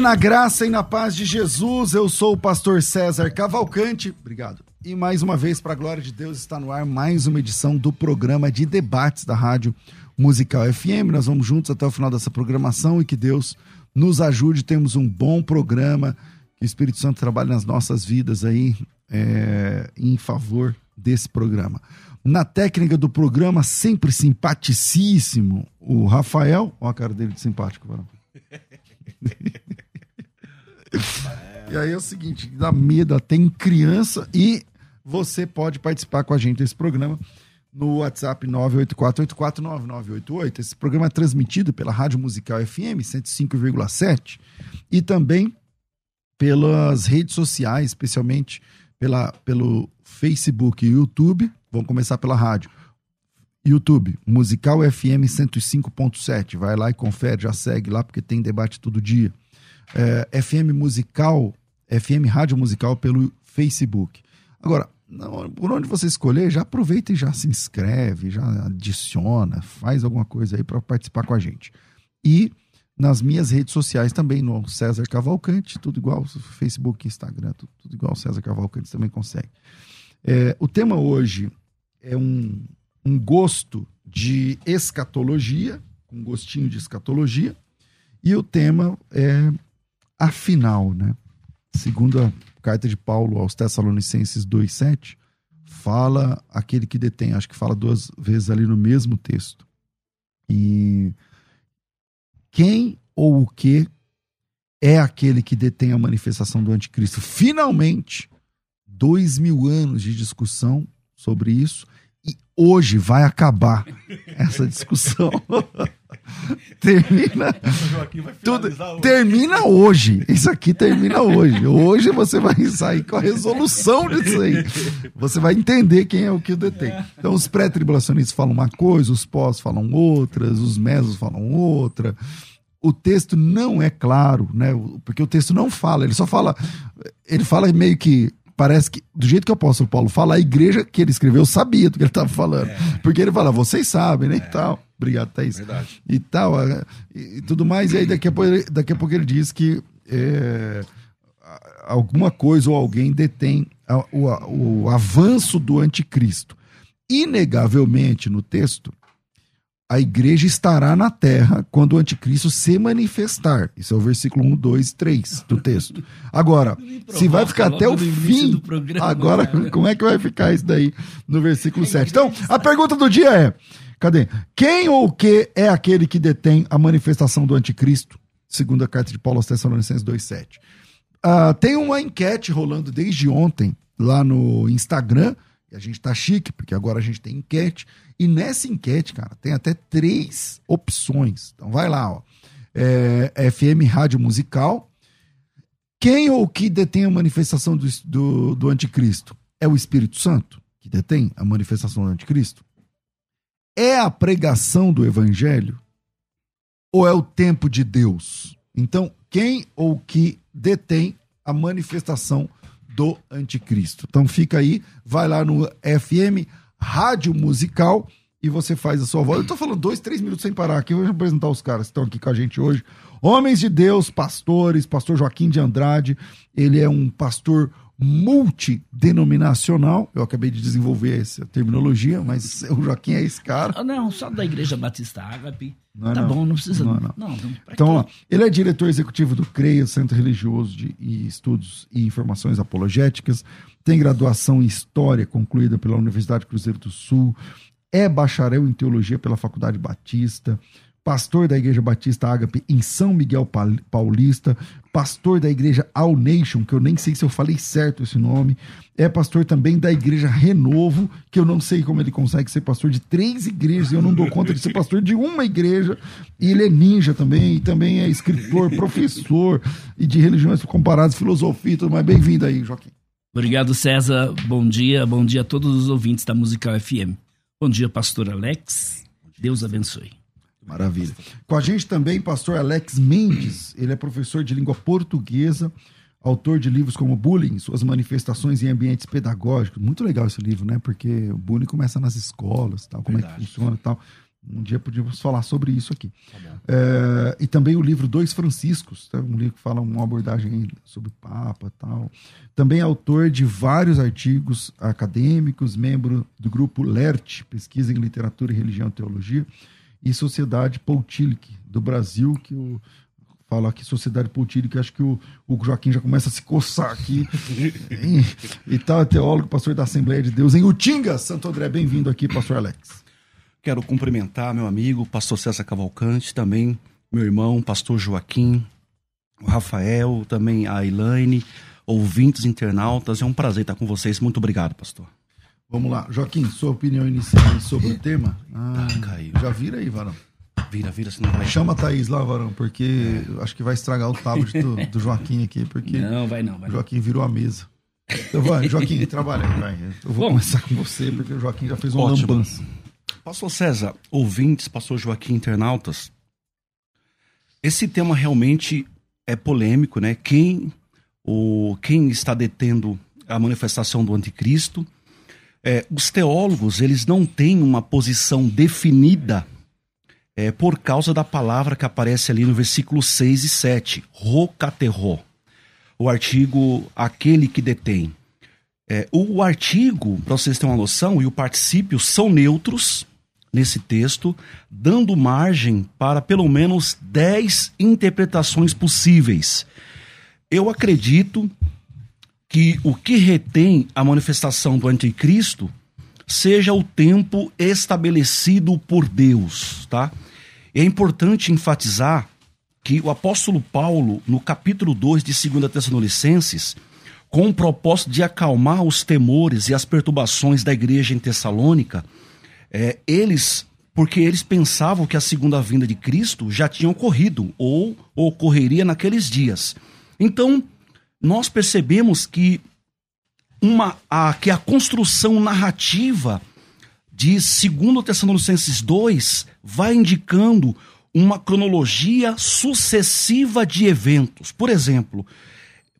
Na graça e na paz de Jesus. Eu sou o pastor César Cavalcante. Obrigado. E mais uma vez, para a glória de Deus, está no ar mais uma edição do programa de debates da Rádio Musical FM. Nós vamos juntos até o final dessa programação e que Deus nos ajude. Temos um bom programa. Que o Espírito Santo trabalhe nas nossas vidas aí é, em favor desse programa. Na técnica do programa, sempre simpaticíssimo, o Rafael. Olha a cara dele de simpático. e aí é o seguinte, dá medo até em criança e você pode participar com a gente desse programa no WhatsApp 984849988. Esse programa é transmitido pela Rádio Musical FM 105,7 e também pelas redes sociais, especialmente pela, pelo Facebook e YouTube. Vamos começar pela rádio. YouTube, Musical FM 105.7. Vai lá e confere, já segue lá, porque tem debate todo dia. É, FM Musical, FM Rádio Musical pelo Facebook. Agora, não, por onde você escolher, já aproveita e já se inscreve, já adiciona, faz alguma coisa aí para participar com a gente. E nas minhas redes sociais também, no César Cavalcante, tudo igual, Facebook, Instagram, tudo, tudo igual, César Cavalcante também consegue. É, o tema hoje é um, um gosto de escatologia, um gostinho de escatologia, e o tema é afinal, né? Segundo a carta de Paulo aos Tessalonicenses 2:7, fala aquele que detém, acho que fala duas vezes ali no mesmo texto. E quem ou o que é aquele que detém a manifestação do anticristo? Finalmente, dois mil anos de discussão sobre isso e hoje vai acabar essa discussão. termina. Tudo, termina hoje. Isso aqui termina hoje. Hoje você vai sair com a resolução disso aí. Você vai entender quem é o que detém. Então, os pré-tribulacionistas falam uma coisa, os pós falam outras, os mesos falam outra. O texto não é claro, né? Porque o texto não fala, ele só fala. Ele fala meio que parece que, do jeito que o apóstolo Paulo fala, a igreja que ele escreveu sabia do que ele estava falando. É. Porque ele fala, vocês sabem, né? É. E tal. Obrigado, Thaís. Verdade. E tal, e, tudo mais. E aí daqui a pouco, daqui a pouco ele diz que é, alguma coisa ou alguém detém o, o, o avanço do anticristo. Inegavelmente, no texto, a igreja estará na terra quando o anticristo se manifestar. Isso é o versículo 1, 2, 3 do texto. Agora, se vai ficar até o fim, agora como é que vai ficar isso daí no versículo 7? Então, a pergunta do dia é, cadê? Quem ou o que é aquele que detém a manifestação do anticristo? Segundo a carta de Paulo aos Tessalonicenses 2, 7. Uh, tem uma enquete rolando desde ontem lá no Instagram, e a gente tá chique, porque agora a gente tem enquete. E nessa enquete, cara, tem até três opções. Então vai lá, ó. É, FM Rádio Musical. Quem ou que detém a manifestação do, do, do anticristo? É o Espírito Santo que detém a manifestação do anticristo? É a pregação do evangelho? Ou é o tempo de Deus? Então, quem ou que detém a manifestação do anticristo. Então fica aí, vai lá no FM Rádio Musical e você faz a sua voz. Eu tô falando dois, três minutos sem parar aqui. Eu vou apresentar os caras que estão aqui com a gente hoje. Homens de Deus, pastores, pastor Joaquim de Andrade. Ele é um pastor multidenominacional. Eu acabei de desenvolver essa terminologia, mas o Joaquim é esse cara. Ah, não, só da Igreja Batista Ágape. Não, tá não. bom, não precisa. Não, não. não, não então, ó, ele é diretor executivo do CREA, Centro Religioso de Estudos e Informações Apologéticas. Tem graduação em História concluída pela Universidade Cruzeiro do Sul. É bacharel em Teologia pela Faculdade Batista pastor da Igreja Batista Ágape em São Miguel Paulista, pastor da Igreja All Nation, que eu nem sei se eu falei certo esse nome, é pastor também da Igreja Renovo, que eu não sei como ele consegue ser pastor de três igrejas, eu não dou conta de ser pastor de uma igreja, e ele é ninja também, e também é escritor, professor, e de religiões comparadas, filosofia e tudo mais. Bem-vindo aí, Joaquim. Obrigado, César. Bom dia, bom dia a todos os ouvintes da Musical FM. Bom dia, pastor Alex. Deus abençoe. Maravilha. Com a gente também, pastor Alex Mendes, ele é professor de língua portuguesa, autor de livros como Bullying, suas manifestações em ambientes pedagógicos. Muito legal esse livro, né? Porque o bullying começa nas escolas, tal, como Verdade. é que funciona e tal. Um dia podíamos falar sobre isso aqui. Tá é, e também o livro Dois Franciscos, tá? um livro que fala uma abordagem sobre o Papa tal. Também é autor de vários artigos acadêmicos, membro do grupo LERT, Pesquisa em Literatura e Religião e Teologia e Sociedade Poutillic do Brasil, que o falo aqui Sociedade Poutillic, acho que o, o Joaquim já começa a se coçar aqui. e, e tal, é teólogo, pastor da Assembleia de Deus em Utinga, Santo André. Bem-vindo aqui, pastor Alex. Quero cumprimentar meu amigo, pastor César Cavalcante, também meu irmão, pastor Joaquim, o Rafael, também a Elaine, ouvintes, internautas. É um prazer estar com vocês. Muito obrigado, pastor. Vamos lá. Joaquim, sua opinião inicial sobre o tema? Ah, ah, caiu. Já vira aí, Varão. Vira, vira, senão vai. Chama a Thaís lá, Varão, porque é. acho que vai estragar o tablet do, do, Joaquim aqui, porque. Não, vai não, vai. Joaquim virou a mesa. Então vai, Joaquim, trabalha aí, vai. Eu vou Bom, começar com você, porque o Joaquim já fez um lambança. Pastor César, ouvintes, pastor Joaquim, internautas, esse tema realmente é polêmico, né? Quem, o, quem está detendo a manifestação do anticristo é, os teólogos eles não têm uma posição definida é, por causa da palavra que aparece ali no versículo 6 e 7, rocaterro, o artigo aquele que detém. É, o artigo, para vocês terem uma noção, e o particípio são neutros nesse texto, dando margem para pelo menos 10 interpretações possíveis. Eu acredito que o que retém a manifestação do anticristo seja o tempo estabelecido por Deus, tá? É importante enfatizar que o apóstolo Paulo, no capítulo 2 de 2 Tessalonicenses, com o propósito de acalmar os temores e as perturbações da igreja em Tessalônica, é, eles, porque eles pensavam que a segunda vinda de Cristo já tinha ocorrido ou ocorreria naqueles dias. Então, nós percebemos que uma a, que a construção narrativa de 2 Tessalonicenses 2 vai indicando uma cronologia sucessiva de eventos. Por exemplo,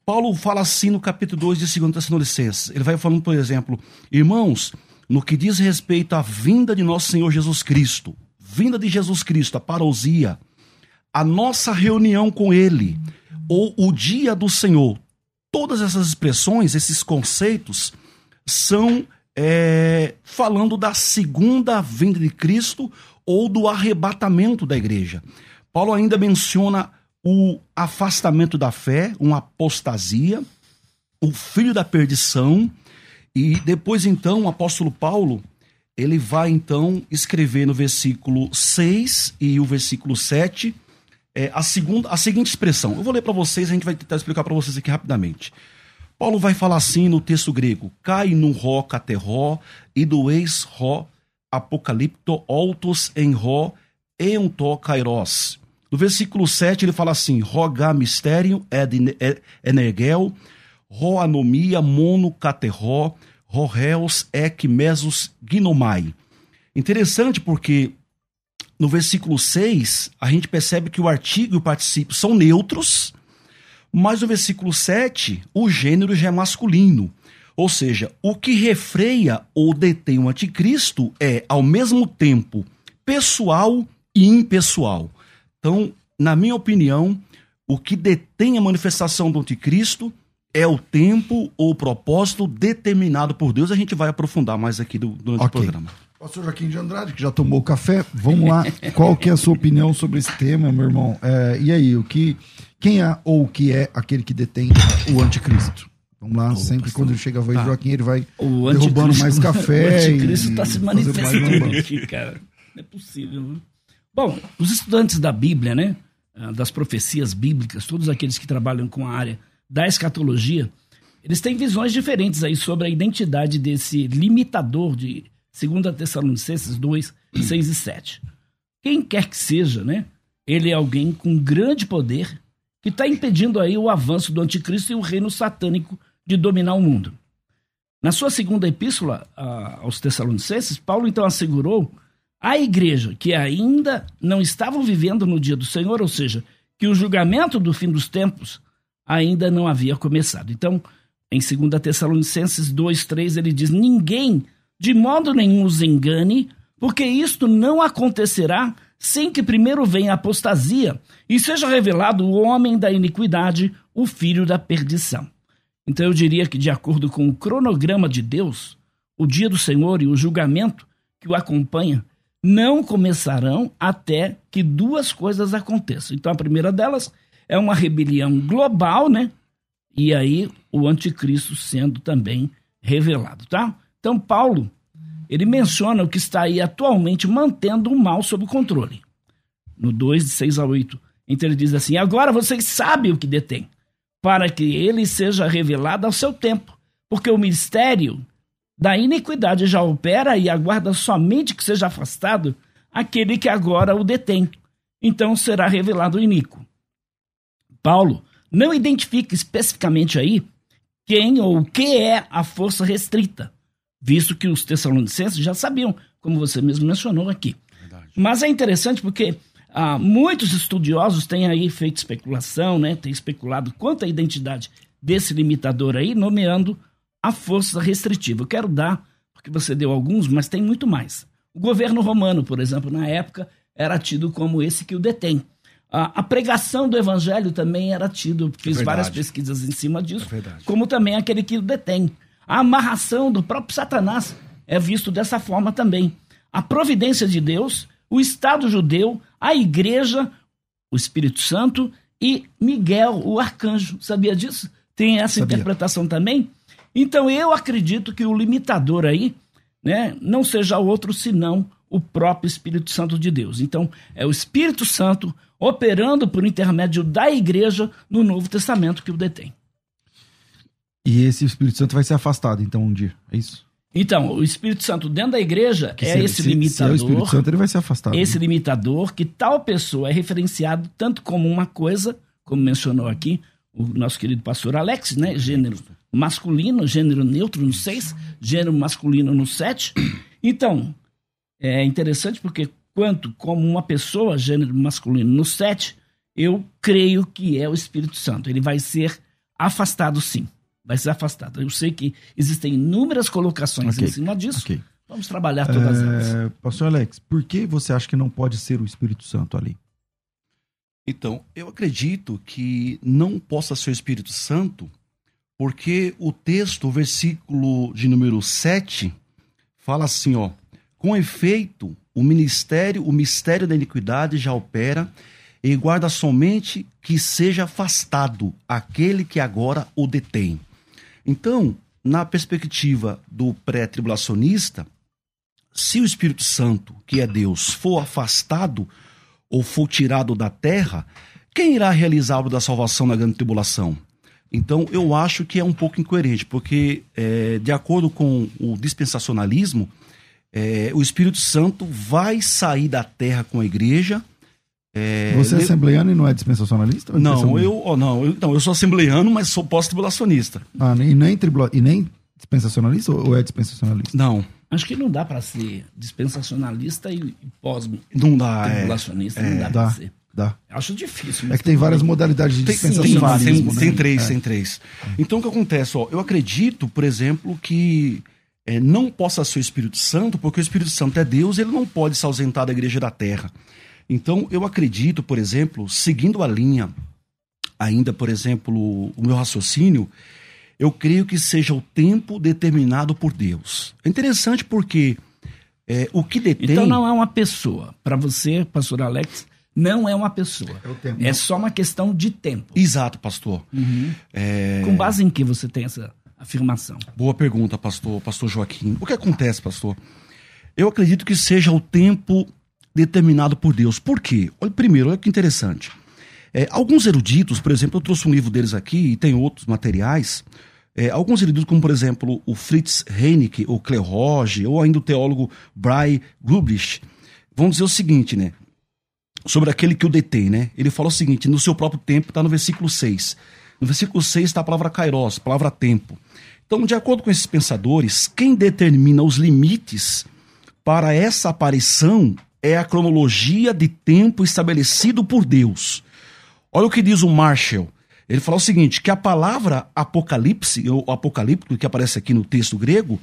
Paulo fala assim no capítulo 2 de 2 Tessalonicenses. Ele vai falando, por exemplo, irmãos, no que diz respeito à vinda de nosso Senhor Jesus Cristo, vinda de Jesus Cristo, a parousia, a nossa reunião com Ele, ou o dia do Senhor, Todas essas expressões, esses conceitos, são é, falando da segunda vinda de Cristo ou do arrebatamento da igreja. Paulo ainda menciona o afastamento da fé, uma apostasia, o filho da perdição, e depois então o apóstolo Paulo, ele vai então escrever no versículo 6 e o versículo 7 é, a, segunda, a seguinte expressão. Eu vou ler para vocês, a gente vai tentar explicar para vocês aqui rapidamente. Paulo vai falar assim no texto grego: cai no ró caterró, e do ex ró apocalipto altos em ró eunto kairos. No versículo 7 ele fala assim: roga mistério energel, ro anomia mono caterró, ro reus ec mesos gnomai. Interessante porque no versículo 6, a gente percebe que o artigo e o particípio são neutros, mas no versículo 7, o gênero já é masculino. Ou seja, o que refreia ou detém o anticristo é, ao mesmo tempo, pessoal e impessoal. Então, na minha opinião, o que detém a manifestação do anticristo é o tempo ou o propósito determinado por Deus. A gente vai aprofundar mais aqui do, durante okay. o programa. Pastor Joaquim de Andrade, que já tomou café, vamos lá. Qual que é a sua opinião sobre esse tema, meu irmão? É, e aí, o que, quem é ou o que é aquele que detém o anticristo? Vamos lá, sempre pastor. quando chega a voz tá. Joaquim, ele vai o derrubando mais café. O anticristo está se manifestando aqui, cara. Não é possível. Né? Bom, os estudantes da Bíblia, né? Ah, das profecias bíblicas, todos aqueles que trabalham com a área da escatologia, eles têm visões diferentes aí sobre a identidade desse limitador de 2 Tessalonicenses 2, 6 e 7. Quem quer que seja, né? Ele é alguém com grande poder que está impedindo aí o avanço do anticristo e o reino satânico de dominar o mundo. Na sua segunda epístola aos Tessalonicenses, Paulo então assegurou à igreja que ainda não estavam vivendo no dia do Senhor, ou seja, que o julgamento do fim dos tempos ainda não havia começado. Então, em 2 Tessalonicenses 2:3 ele diz: "Ninguém de modo nenhum os engane, porque isto não acontecerá sem que primeiro venha a apostasia e seja revelado o homem da iniquidade, o filho da perdição. Então eu diria que, de acordo com o cronograma de Deus, o dia do Senhor e o julgamento que o acompanha não começarão até que duas coisas aconteçam. Então a primeira delas é uma rebelião global, né? E aí o anticristo sendo também revelado, tá? Então, Paulo, ele menciona o que está aí atualmente mantendo o mal sob controle. No 2, de 6 a 8. Então ele diz assim: Agora vocês sabem o que detém, para que ele seja revelado ao seu tempo, porque o mistério da iniquidade já opera e aguarda somente que seja afastado aquele que agora o detém. Então será revelado o iníquo. Paulo não identifica especificamente aí quem ou o que é a força restrita visto que os tessalonicenses já sabiam, como você mesmo mencionou aqui. Verdade. Mas é interessante porque ah, muitos estudiosos têm aí feito especulação, né, têm especulado quanto à identidade desse limitador aí, nomeando a força restritiva. Eu quero dar, porque você deu alguns, mas tem muito mais. O governo romano, por exemplo, na época, era tido como esse que o detém. A, pregação do evangelho também era tido, fiz é várias pesquisas em cima disso, é como também aquele que o detém. A amarração do próprio Satanás é visto dessa forma também. A providência de Deus, o Estado judeu, a igreja, o Espírito Santo e Miguel, o arcanjo. Sabia disso? Tem essa Sabia. interpretação também? Então eu acredito que o limitador aí né, não seja outro senão o próprio Espírito Santo de Deus. Então é o Espírito Santo operando por intermédio da igreja no Novo Testamento que o detém. E esse Espírito Santo vai ser afastado, então, um dia. É isso? Então, o Espírito Santo dentro da igreja que é se, esse se, limitador. Se é o Espírito Santo, ele vai ser afastado. Esse né? limitador que tal pessoa é referenciado tanto como uma coisa, como mencionou aqui o nosso querido pastor Alex, né? Gênero masculino, gênero neutro no 6, gênero masculino no 7. Então, é interessante porque quanto como uma pessoa, gênero masculino no 7, eu creio que é o Espírito Santo. Ele vai ser afastado sim vai ser afastado. Eu sei que existem inúmeras colocações okay. em cima disso. Okay. Vamos trabalhar todas é... elas. Pastor Alex, por que você acha que não pode ser o Espírito Santo ali? Então, eu acredito que não possa ser o Espírito Santo, porque o texto, o versículo de número 7, fala assim, ó: Com efeito, o ministério, o mistério da iniquidade já opera e guarda somente que seja afastado aquele que agora o detém. Então, na perspectiva do pré-tribulacionista, se o Espírito Santo, que é Deus, for afastado ou for tirado da terra, quem irá realizar a obra da salvação na grande tribulação? Então, eu acho que é um pouco incoerente, porque, é, de acordo com o dispensacionalismo, é, o Espírito Santo vai sair da terra com a igreja é, Você é assembleiano e não é dispensacionalista? É não, eu, oh, não, eu, não, eu sou assembleiano, mas sou pós-tribulacionista. Ah, e nem, tribula, e nem dispensacionalista ou é dispensacionalista? Não. Acho que não dá para ser dispensacionalista e pós-tribulacionista. Não dá, é, não dá, é, dá ser. Dá. Acho difícil. É que tem várias modalidades de dispensacionalismo. Tem, né? tem, três, é. tem três. Então o que acontece? Ó, eu acredito, por exemplo, que é, não possa ser o Espírito Santo, porque o Espírito Santo é Deus, ele não pode se ausentar da igreja da terra. Então, eu acredito, por exemplo, seguindo a linha, ainda, por exemplo, o meu raciocínio, eu creio que seja o tempo determinado por Deus. É interessante porque é, o que detém. Então não é uma pessoa. Para você, pastor Alex, não é uma pessoa. É, é, só uma questão de tempo. Exato, pastor. Uhum. É... Com base em que você tem essa afirmação? Boa pergunta, pastor, pastor Joaquim. O que acontece, pastor? Eu acredito que seja o tempo determinado por Deus. Por quê? Olha, primeiro, olha que interessante. É, alguns eruditos, por exemplo, eu trouxe um livro deles aqui e tem outros materiais. É, alguns eruditos, como por exemplo o Fritz Heinecke, ou Roge, ou ainda o teólogo Bray Grubrich, vão dizer o seguinte, né? Sobre aquele que o detém, né? Ele fala o seguinte, no seu próprio tempo, está no versículo 6. No versículo 6 está a palavra kairos, palavra tempo. Então, de acordo com esses pensadores, quem determina os limites para essa aparição é a cronologia de tempo estabelecido por Deus. Olha o que diz o Marshall. Ele fala o seguinte: que a palavra apocalipse, ou apocalíptico, que aparece aqui no texto grego,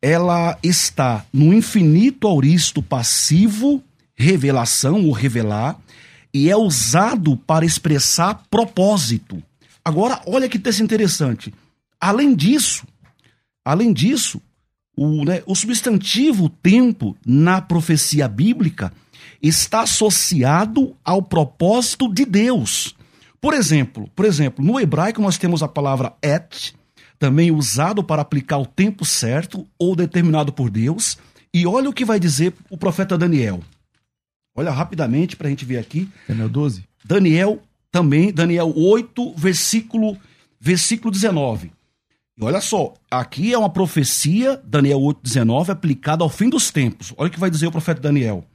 ela está no infinito auristo passivo, revelação ou revelar, e é usado para expressar propósito. Agora, olha que texto interessante. Além disso, além disso, o, né, o substantivo tempo na profecia bíblica está associado ao propósito de Deus. Por exemplo, por exemplo, no hebraico nós temos a palavra et, também usado para aplicar o tempo certo ou determinado por Deus. E olha o que vai dizer o profeta Daniel. Olha rapidamente para a gente ver aqui. Daniel 12. Daniel também, Daniel 8, versículo, versículo 19. E olha só, aqui é uma profecia, Daniel 8, 19, aplicada ao fim dos tempos. Olha o que vai dizer o profeta Daniel.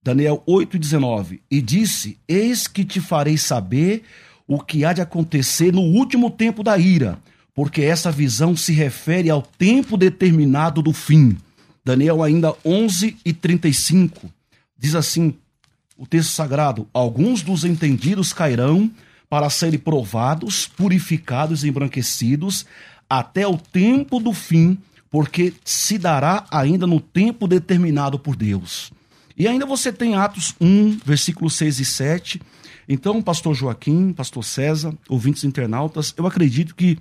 Daniel 8,19. E disse: Eis que te farei saber o que há de acontecer no último tempo da ira, porque essa visão se refere ao tempo determinado do fim. Daniel ainda 11 e 35 diz assim: o texto sagrado: Alguns dos entendidos cairão para serem provados, purificados e embranquecidos até o tempo do fim, porque se dará ainda no tempo determinado por Deus. E ainda você tem Atos 1, versículos 6 e 7. Então, pastor Joaquim, pastor César, ouvintes internautas, eu acredito que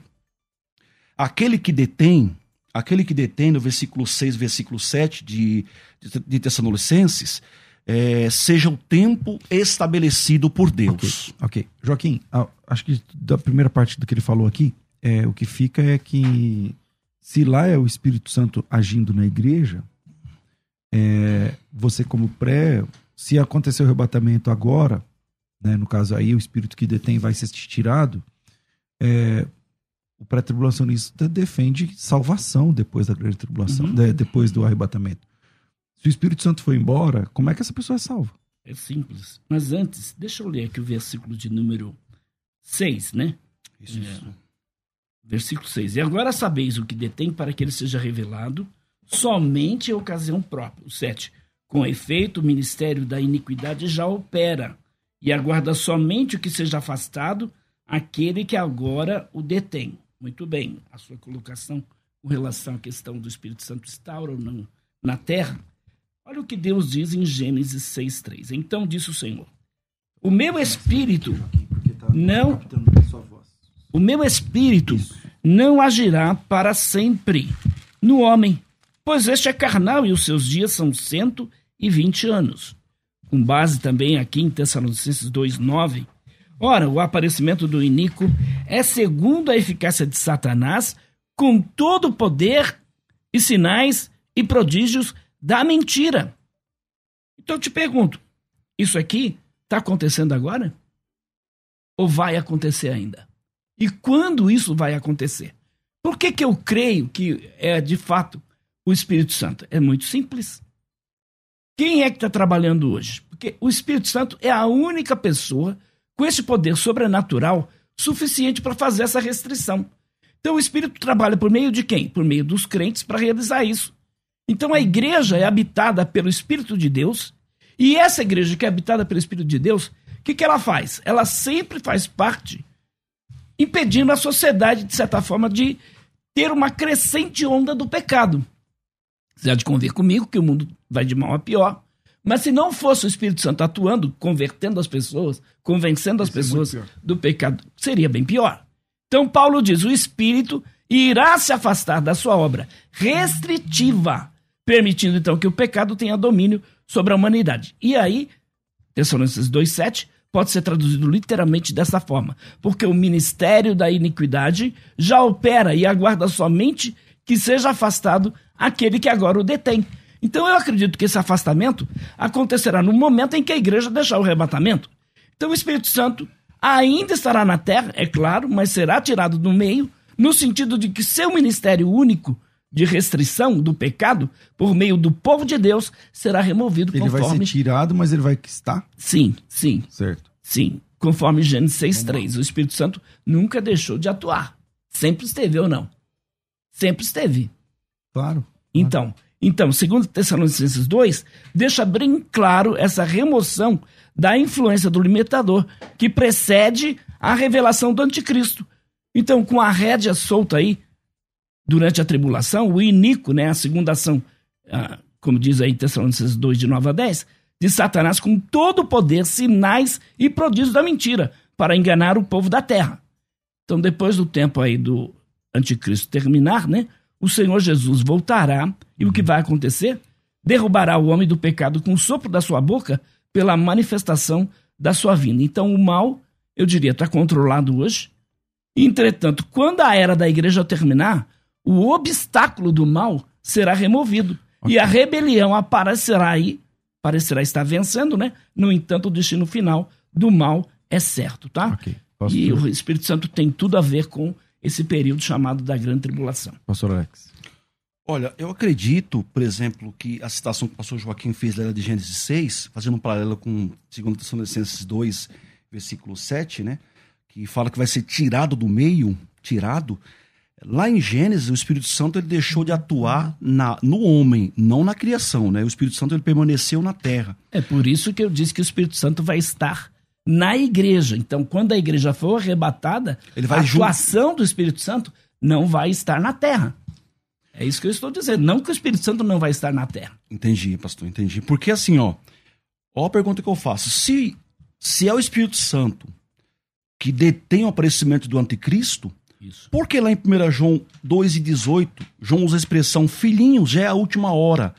aquele que detém, aquele que detém no versículo 6, versículo 7 de, de, de Tessalonicenses, é, seja o tempo estabelecido por Deus. Ok. okay. Joaquim, acho que da primeira parte do que ele falou aqui, é, o que fica é que se lá é o Espírito Santo agindo na igreja, é, você como pré, se acontecer o arrebatamento agora, né, no caso aí o espírito que detém vai ser tirado, é, o pré-tribulacionista defende salvação depois da grande tribulação, uhum. de, depois do arrebatamento. Se o Espírito Santo for embora, como é que essa pessoa é salva? É simples. Mas antes, deixa eu ler aqui o versículo de número 6, né? Isso, é, isso. Versículo 6. E agora sabeis o que detém para que ele seja revelado somente em ocasião própria. O 7. Com efeito, o ministério da iniquidade já opera e aguarda somente o que seja afastado aquele que agora o detém. Muito bem, a sua colocação com relação à questão do Espírito Santo instaura ou não na terra. Olha o que Deus diz em Gênesis 6,3. Então disse o Senhor: O meu espírito não. O meu espírito não agirá para sempre no homem, pois este é carnal e os seus dias são cento e vinte anos. Com base também aqui em Tessalonicenses 2,9. Ora, o aparecimento do iníquo é segundo a eficácia de Satanás, com todo o poder e sinais e prodígios da mentira. Então eu te pergunto: isso aqui está acontecendo agora? Ou vai acontecer ainda? E quando isso vai acontecer? Por que, que eu creio que é de fato o Espírito Santo? É muito simples. Quem é que está trabalhando hoje? Porque o Espírito Santo é a única pessoa com esse poder sobrenatural suficiente para fazer essa restrição. Então o Espírito trabalha por meio de quem? Por meio dos crentes para realizar isso. Então a igreja é habitada pelo Espírito de Deus, e essa igreja que é habitada pelo Espírito de Deus, o que, que ela faz? Ela sempre faz parte, impedindo a sociedade, de certa forma, de ter uma crescente onda do pecado. Você há de convir comigo que o mundo vai de mal a pior. Mas se não fosse o Espírito Santo atuando, convertendo as pessoas, convencendo as pessoas do pecado, seria bem pior. Então, Paulo diz: o espírito irá se afastar da sua obra restritiva, permitindo então que o pecado tenha domínio sobre a humanidade. E aí, Tessalonicenses 2,7 pode ser traduzido literalmente dessa forma, porque o ministério da iniquidade já opera e aguarda somente que seja afastado aquele que agora o detém. Então eu acredito que esse afastamento acontecerá no momento em que a igreja deixar o arrebatamento. Então o Espírito Santo ainda estará na terra, é claro, mas será tirado do meio, no sentido de que seu ministério único de restrição do pecado por meio do povo de Deus será removido ele conforme... Ele vai ser tirado, mas ele vai estar? Sim, sim. Certo. Sim, conforme Gênesis 6.3. O Espírito Santo nunca deixou de atuar. Sempre esteve ou não? Sempre esteve. Claro. Então, então, segundo Tessalonicenses 2, deixa bem claro essa remoção da influência do limitador que precede a revelação do anticristo. Então, com a rédea solta aí, durante a tribulação, o iníquo, né, a segunda ação, ah, como diz aí Tessalonicenses 2, de 9 a 10, de Satanás com todo o poder, sinais e prodígios da mentira, para enganar o povo da terra. Então, depois do tempo aí do anticristo terminar, né, o Senhor Jesus voltará e o que vai acontecer? Derrubará o homem do pecado com o sopro da sua boca pela manifestação da sua vinda. Então, o mal, eu diria, está controlado hoje. Entretanto, quando a era da igreja terminar, o obstáculo do mal será removido. Okay. E a rebelião aparecerá aí, parecerá estar vencendo, né? No entanto, o destino final do mal é certo, tá? Okay. E o Espírito Santo tem tudo a ver com esse período chamado da grande tribulação. Pastor Alex. Olha, eu acredito, por exemplo, que a citação que o pastor Joaquim fez da de Gênesis 6, fazendo um paralelo com 2 Tessalonicenses 2, versículo 7, né? Que fala que vai ser tirado do meio, tirado. Lá em Gênesis, o Espírito Santo ele deixou de atuar na, no homem, não na criação, né? O Espírito Santo ele permaneceu na terra. É por isso que eu disse que o Espírito Santo vai estar na igreja. Então, quando a igreja for arrebatada, a atuação do Espírito Santo não vai estar na terra. É isso que eu estou dizendo. Não que o Espírito Santo não vai estar na terra. Entendi, pastor, entendi. Porque assim, ó, ó a pergunta que eu faço. Se, se é o Espírito Santo que detém o aparecimento do anticristo, isso. por que lá em 1 João 2 e 18, João usa a expressão filhinhos, já é a última hora.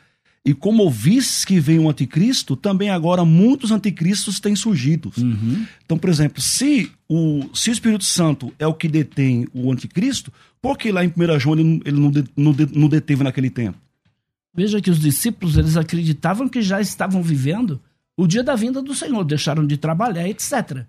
E como ouvistes que vem um anticristo, também agora muitos anticristos têm surgido. Uhum. Então, por exemplo, se o, se o Espírito Santo é o que detém o anticristo, por que lá em 1 João ele, ele não, não, não deteve naquele tempo? Veja que os discípulos eles acreditavam que já estavam vivendo o dia da vinda do Senhor, deixaram de trabalhar, etc.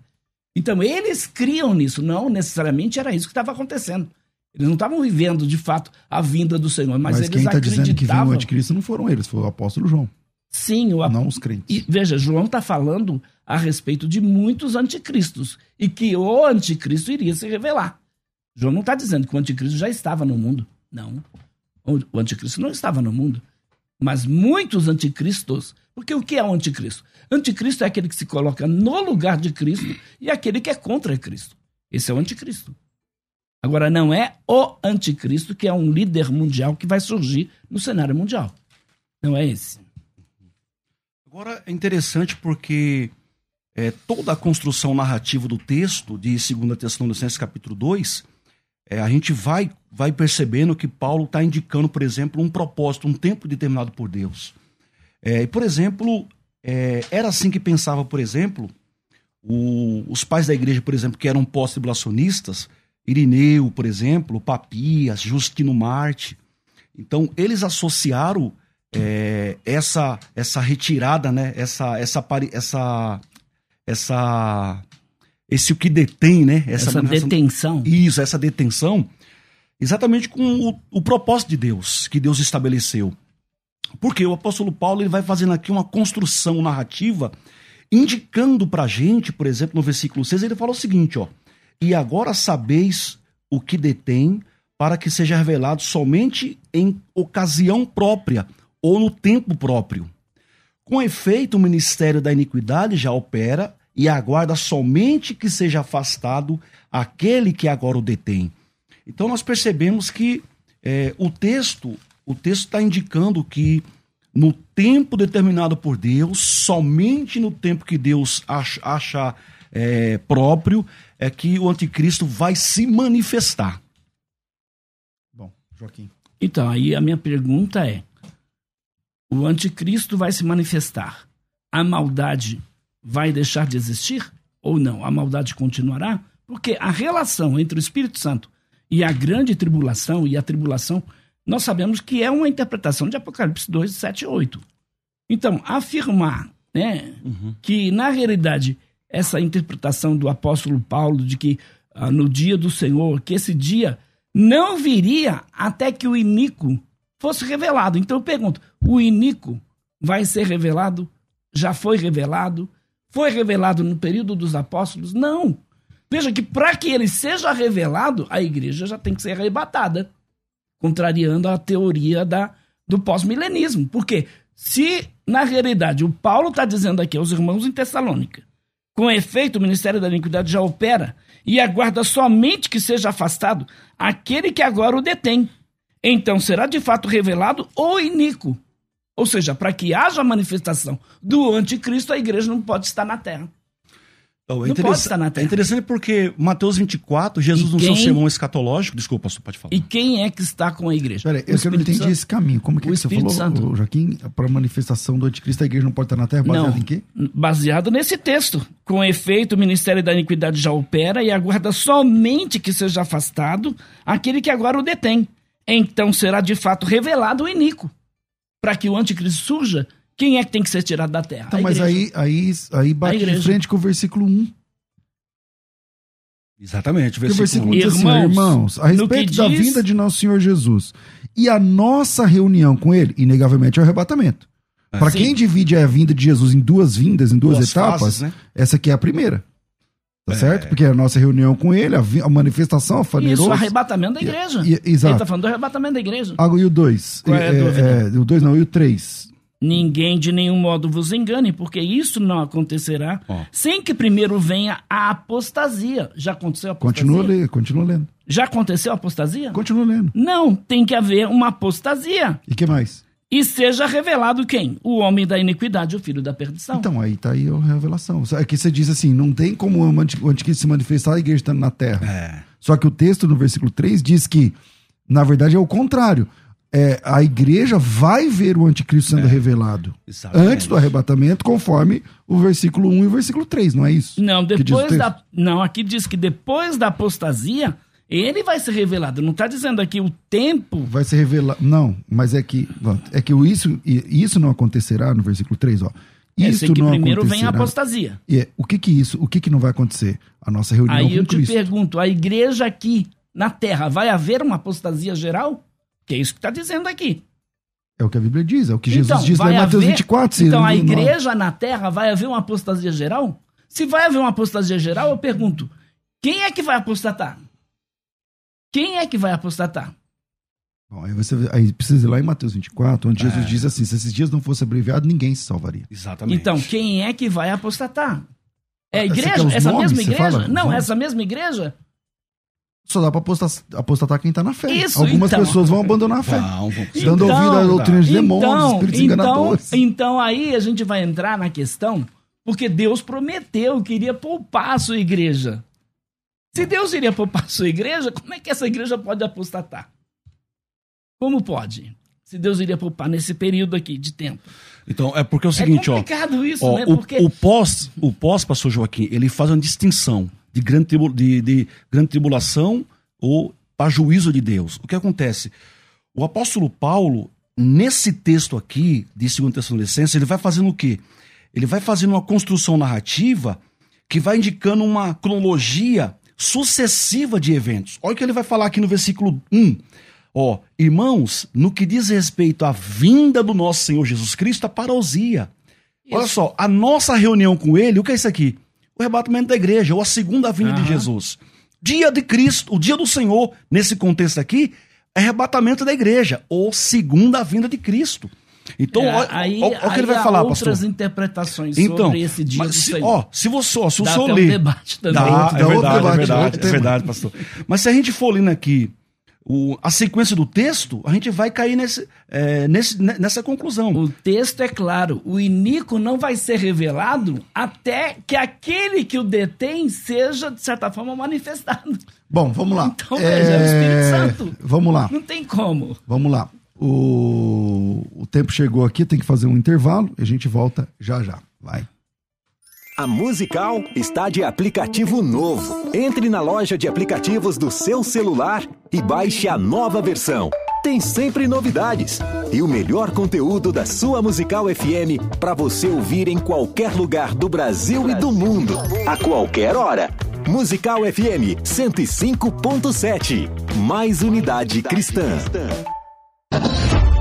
Então eles criam nisso, não necessariamente era isso que estava acontecendo. Eles não estavam vivendo, de fato, a vinda do Senhor, mas, mas eles quem está dizendo que vinha o anticristo não foram eles, foi o apóstolo João. Sim, o ap... não os crentes. E, veja, João está falando a respeito de muitos anticristos e que o anticristo iria se revelar. João não está dizendo que o anticristo já estava no mundo. Não. O anticristo não estava no mundo. Mas muitos anticristos. Porque o que é o anticristo? Anticristo é aquele que se coloca no lugar de Cristo e aquele que é contra Cristo. Esse é o anticristo. Agora, não é o anticristo que é um líder mundial que vai surgir no cenário mundial. Não é esse. Agora, é interessante porque é, toda a construção narrativa do texto de 2 Tessalonicenses capítulo 2, é, a gente vai, vai percebendo que Paulo está indicando, por exemplo, um propósito, um tempo determinado por Deus. É, por exemplo, é, era assim que pensava, por exemplo, o, os pais da igreja, por exemplo, que eram pós-tribulacionistas, Irineu, por exemplo, Papias, Justino Marte. Então, eles associaram é, essa essa retirada, né? Essa essa essa essa esse o que detém, né? Essa, essa detenção. Isso, essa detenção, exatamente com o, o, propósito de Deus que Deus estabeleceu. Porque o apóstolo Paulo ele vai fazendo aqui uma construção narrativa indicando para gente, por exemplo, no versículo 6, ele fala o seguinte, ó: e agora sabeis o que detém, para que seja revelado somente em ocasião própria ou no tempo próprio. Com efeito, o ministério da iniquidade já opera e aguarda somente que seja afastado aquele que agora o detém. Então nós percebemos que é, o texto o texto está indicando que no tempo determinado por Deus, somente no tempo que Deus acha, acha é, próprio é que o anticristo vai se manifestar. Bom, Joaquim. Então, aí a minha pergunta é: o anticristo vai se manifestar? A maldade vai deixar de existir? Ou não? A maldade continuará? Porque a relação entre o Espírito Santo e a grande tribulação e a tribulação, nós sabemos que é uma interpretação de Apocalipse 2, 7 e 8. Então, afirmar né, uhum. que, na realidade, essa interpretação do apóstolo Paulo de que ah, no dia do Senhor, que esse dia não viria até que o iníquo fosse revelado. Então eu pergunto: o iníquo vai ser revelado? Já foi revelado? Foi revelado no período dos apóstolos? Não. Veja que para que ele seja revelado, a igreja já tem que ser arrebatada, contrariando a teoria da, do pós-milenismo. Porque se, na realidade, o Paulo está dizendo aqui aos irmãos em Tessalônica, com efeito, o ministério da iniquidade já opera e aguarda somente que seja afastado aquele que agora o detém. Então será de fato revelado o iníquo. Ou seja, para que haja manifestação do anticristo, a igreja não pode estar na terra. Oh, é, é, interessante porque Mateus 24, Jesus quem, no seu sermão escatológico, desculpa, você pode falar. E quem é que está com a igreja? Peraí, eu não entendi Santo. esse caminho. Como que, que você falou, Santo. Joaquim? Para a manifestação do anticristo, a igreja não pode estar na terra, baseado não, em quê? Baseado nesse texto. Com efeito, o ministério da iniquidade já opera e aguarda somente que seja afastado aquele que agora o detém. Então será de fato revelado o iníquo. Para que o anticristo surja, quem é que tem que ser tirado da terra? Então, mas aí, aí, aí bate de frente com o versículo 1. Exatamente, o versículo, o versículo 1 diz assim, irmãos, irmãos, a respeito da diz... vinda de nosso Senhor Jesus e a nossa reunião com ele, inegavelmente é o arrebatamento. Ah, Para quem divide a vinda de Jesus em duas vindas, em duas, duas etapas, fases, né? essa aqui é a primeira. Tá é. certo? Porque é a nossa reunião com ele, a, a manifestação, a faneroso... Isso, o arrebatamento da igreja. E, e, exato. Ele tá falando do arrebatamento da igreja. Ah, e o 2? Qual é, é, é, o 2 não, e o 3? Ninguém de nenhum modo vos engane, porque isso não acontecerá oh. sem que primeiro venha a apostasia. Já aconteceu a apostasia? Continua lendo, continua lendo. Já aconteceu a apostasia? Continua lendo. Não, tem que haver uma apostasia. E que mais? E seja revelado quem? O homem da iniquidade, o filho da perdição. Então, aí tá aí a revelação. Aqui você diz assim: não tem como o anticristo se manifestar a igreja estando na terra. É. Só que o texto no versículo 3 diz que, na verdade, é o contrário é, a igreja vai ver o anticristo sendo é, revelado exatamente. antes do arrebatamento, conforme o versículo 1 e o versículo 3, não é isso? Não, depois da. Não, aqui diz que depois da apostasia, ele vai ser revelado. Não está dizendo aqui o tempo. Vai ser revelado. Não, mas é que. É que isso, isso não acontecerá no versículo 3, ó. Isso é, que não primeiro vem a apostasia. E é, o que que isso, o que que não vai acontecer? A nossa reunião Aí eu te pergunto, a igreja aqui na terra, vai haver uma apostasia geral? Que é isso que está dizendo aqui. É o que a Bíblia diz, é o que Jesus então, diz lá em Mateus haver, 24. Então a igreja na terra vai haver uma apostasia geral? Se vai haver uma apostasia geral, eu pergunto: quem é que vai apostatar? Quem é que vai apostatar? Bom, aí, você, aí precisa ir lá em Mateus 24, onde é. Jesus diz assim: se esses dias não fossem abreviados, ninguém se salvaria. Exatamente. Então, quem é que vai apostatar? É a igreja? Essa nomes, mesma igreja? Não, essa mesma igreja? só dá pra apostatar, apostatar quem tá na fé. Isso, Algumas então. pessoas vão abandonar a fé. Não, vão. Dando então, ouvido a doutrina de demônios, então, espíritos então, enganadores. Então aí a gente vai entrar na questão, porque Deus prometeu que iria poupar a sua igreja. Se Deus iria poupar a sua igreja, como é que essa igreja pode apostatar? Como pode? Se Deus iria poupar nesse período aqui de tempo. Então, é porque é o seguinte, ó. É complicado isso, ó, né? O, porque... o pós, o pós, pastor Joaquim, ele faz uma distinção de grande, tribu, de, de grande tribulação ou para juízo de Deus. O que acontece? O apóstolo Paulo, nesse texto aqui, de 2 Tessalonicenses, ele vai fazendo o quê? Ele vai fazendo uma construção narrativa que vai indicando uma cronologia sucessiva de eventos. Olha o que ele vai falar aqui no versículo 1. Ó, irmãos, no que diz respeito à vinda do nosso Senhor Jesus Cristo, a parousia. Olha só, a nossa reunião com ele, o que é isso aqui? o arrebatamento da igreja, ou a segunda vinda uhum. de Jesus. Dia de Cristo, o dia do Senhor, nesse contexto aqui, é arrebatamento da igreja, ou segunda vinda de Cristo. Então, é, olha, aí, olha o que ele vai falar, outras pastor. interpretações então, sobre esse dia mas se. Ó, se você, ó, se Dá o senhor ler... Um debate também. Dá, é, verdade, debate, é verdade, é verdade, pastor. Mas se a gente for lendo aqui o, a sequência do texto, a gente vai cair nesse, é, nesse, nessa conclusão. O texto é claro: o iníquo não vai ser revelado até que aquele que o detém seja, de certa forma, manifestado. Bom, vamos lá. Então, veja, é o Espírito Santo. Vamos lá. Não tem como. Vamos lá. O, o tempo chegou aqui, tem que fazer um intervalo e a gente volta já já. Vai. A Musical está de aplicativo novo. Entre na loja de aplicativos do seu celular e baixe a nova versão. Tem sempre novidades e o melhor conteúdo da sua Musical FM para você ouvir em qualquer lugar do Brasil e do mundo, a qualquer hora. Musical FM 105.7. Mais unidade cristã.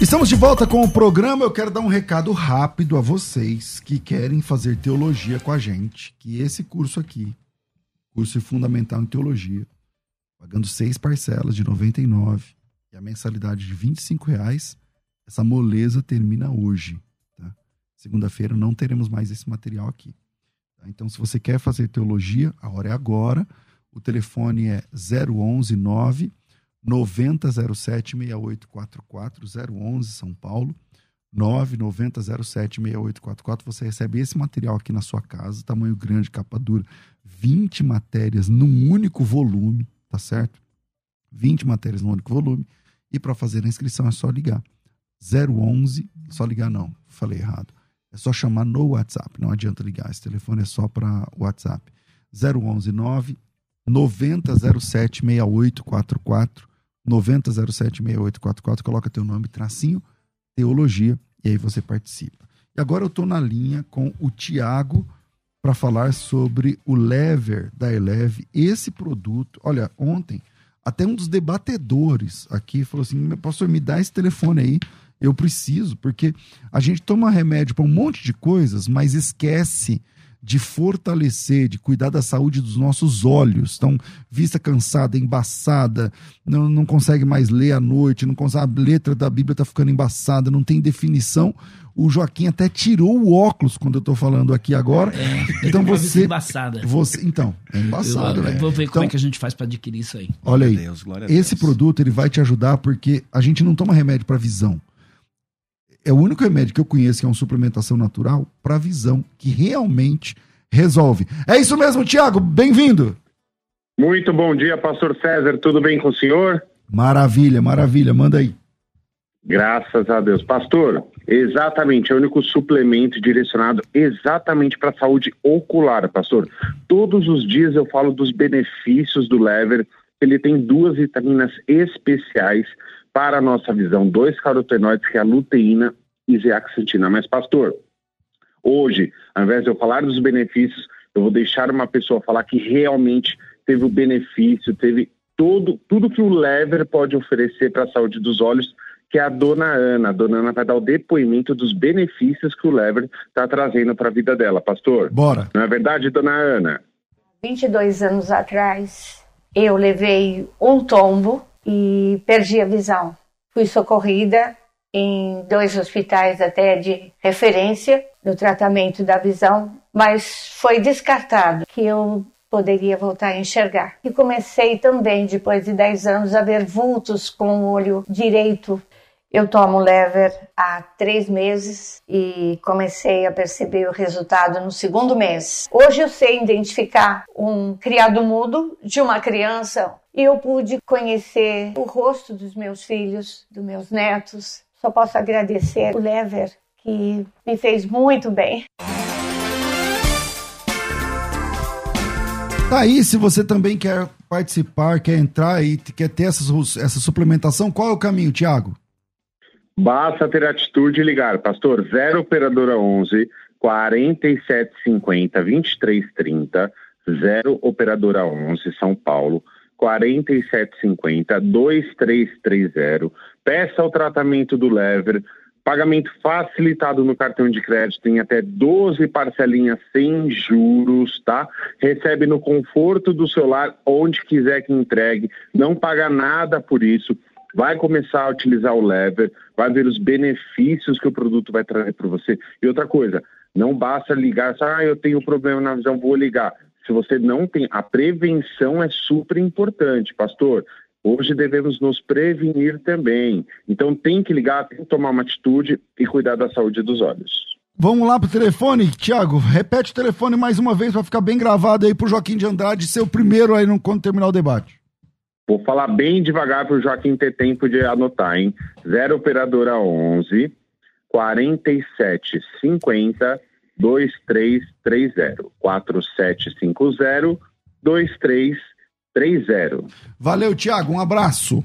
Estamos de volta com o programa. Eu quero dar um recado rápido a vocês que querem fazer teologia com a gente. Que esse curso aqui, curso fundamental em teologia, pagando seis parcelas de 99 e a mensalidade de 25 reais, essa moleza termina hoje. Tá? Segunda-feira não teremos mais esse material aqui. Tá? Então, se você quer fazer teologia, a hora é agora. O telefone é 011 9 9007 6844 011 São Paulo. 99007 6844 você recebe esse material aqui na sua casa tamanho grande, capa dura 20 matérias num único volume tá certo? 20 matérias num único volume e para fazer a inscrição é só ligar. 011 só ligar não, falei errado. É só chamar no WhatsApp, não adianta ligar esse telefone é só para WhatsApp. 011 9 9007 6844 9007 6844, coloca teu nome, tracinho, teologia, e aí você participa. E agora eu estou na linha com o Tiago para falar sobre o Lever da Eleve, esse produto. Olha, ontem, até um dos debatedores aqui falou assim: pastor, me dá esse telefone aí, eu preciso, porque a gente toma remédio para um monte de coisas, mas esquece de fortalecer, de cuidar da saúde dos nossos olhos. Então, vista cansada, embaçada, não, não consegue mais ler à noite, não consegue, a letra da Bíblia está ficando embaçada, não tem definição. O Joaquim até tirou o óculos quando eu estou falando aqui agora. É, então você, embaçada. você, então, é embaçado, eu, eu vou ver então, como é que a gente faz para adquirir isso aí. Olha aí, Deus, esse produto ele vai te ajudar porque a gente não toma remédio para visão é o único remédio que eu conheço que é uma suplementação natural para visão, que realmente resolve. É isso mesmo, Tiago, bem-vindo. Muito bom dia, pastor César, tudo bem com o senhor? Maravilha, maravilha, manda aí. Graças a Deus. Pastor, exatamente, é o único suplemento direcionado exatamente para a saúde ocular, pastor. Todos os dias eu falo dos benefícios do lever, ele tem duas vitaminas especiais para a nossa visão, dois carotenoides, que é a luteína e zeaxantina. Mas, pastor, hoje, ao invés de eu falar dos benefícios, eu vou deixar uma pessoa falar que realmente teve o benefício, teve todo, tudo que o lever pode oferecer para a saúde dos olhos, que é a dona Ana. A dona Ana vai dar o depoimento dos benefícios que o lever está trazendo para a vida dela, pastor. Bora. Não é verdade, dona Ana? 22 anos atrás, eu levei um tombo e perdi a visão. Fui socorrida em dois hospitais até de referência no tratamento da visão, mas foi descartado que eu poderia voltar a enxergar. E comecei também, depois de 10 anos, a ver vultos com o olho direito. Eu tomo lever há três meses e comecei a perceber o resultado no segundo mês. Hoje eu sei identificar um criado mudo de uma criança eu pude conhecer o rosto dos meus filhos, dos meus netos. Só posso agradecer o Lever, que me fez muito bem. Tá aí, se você também quer participar, quer entrar e quer ter essa, essa suplementação, qual é o caminho, Tiago? Basta ter atitude e ligar, pastor, 0 operadora 11 4750 2330, 0 operadora 11 São Paulo 4750 2330. Peça o tratamento do lever, pagamento facilitado no cartão de crédito em até 12 parcelinhas sem juros, tá? Recebe no conforto do celular onde quiser que entregue, não paga nada por isso. Vai começar a utilizar o lever, vai ver os benefícios que o produto vai trazer para você. E outra coisa, não basta ligar, ah, eu tenho problema na visão, vou ligar se você não tem. A prevenção é super importante, pastor. Hoje devemos nos prevenir também. Então tem que ligar, tem que tomar uma atitude e cuidar da saúde dos olhos. Vamos lá pro telefone, Tiago. Repete o telefone mais uma vez para ficar bem gravado aí pro Joaquim de Andrade ser o primeiro aí no, quando terminar o debate. Vou falar bem devagar pro Joaquim ter tempo de anotar, hein? 0 operadora 11 47 50 2330 4750 2330. Valeu, Tiago, um abraço.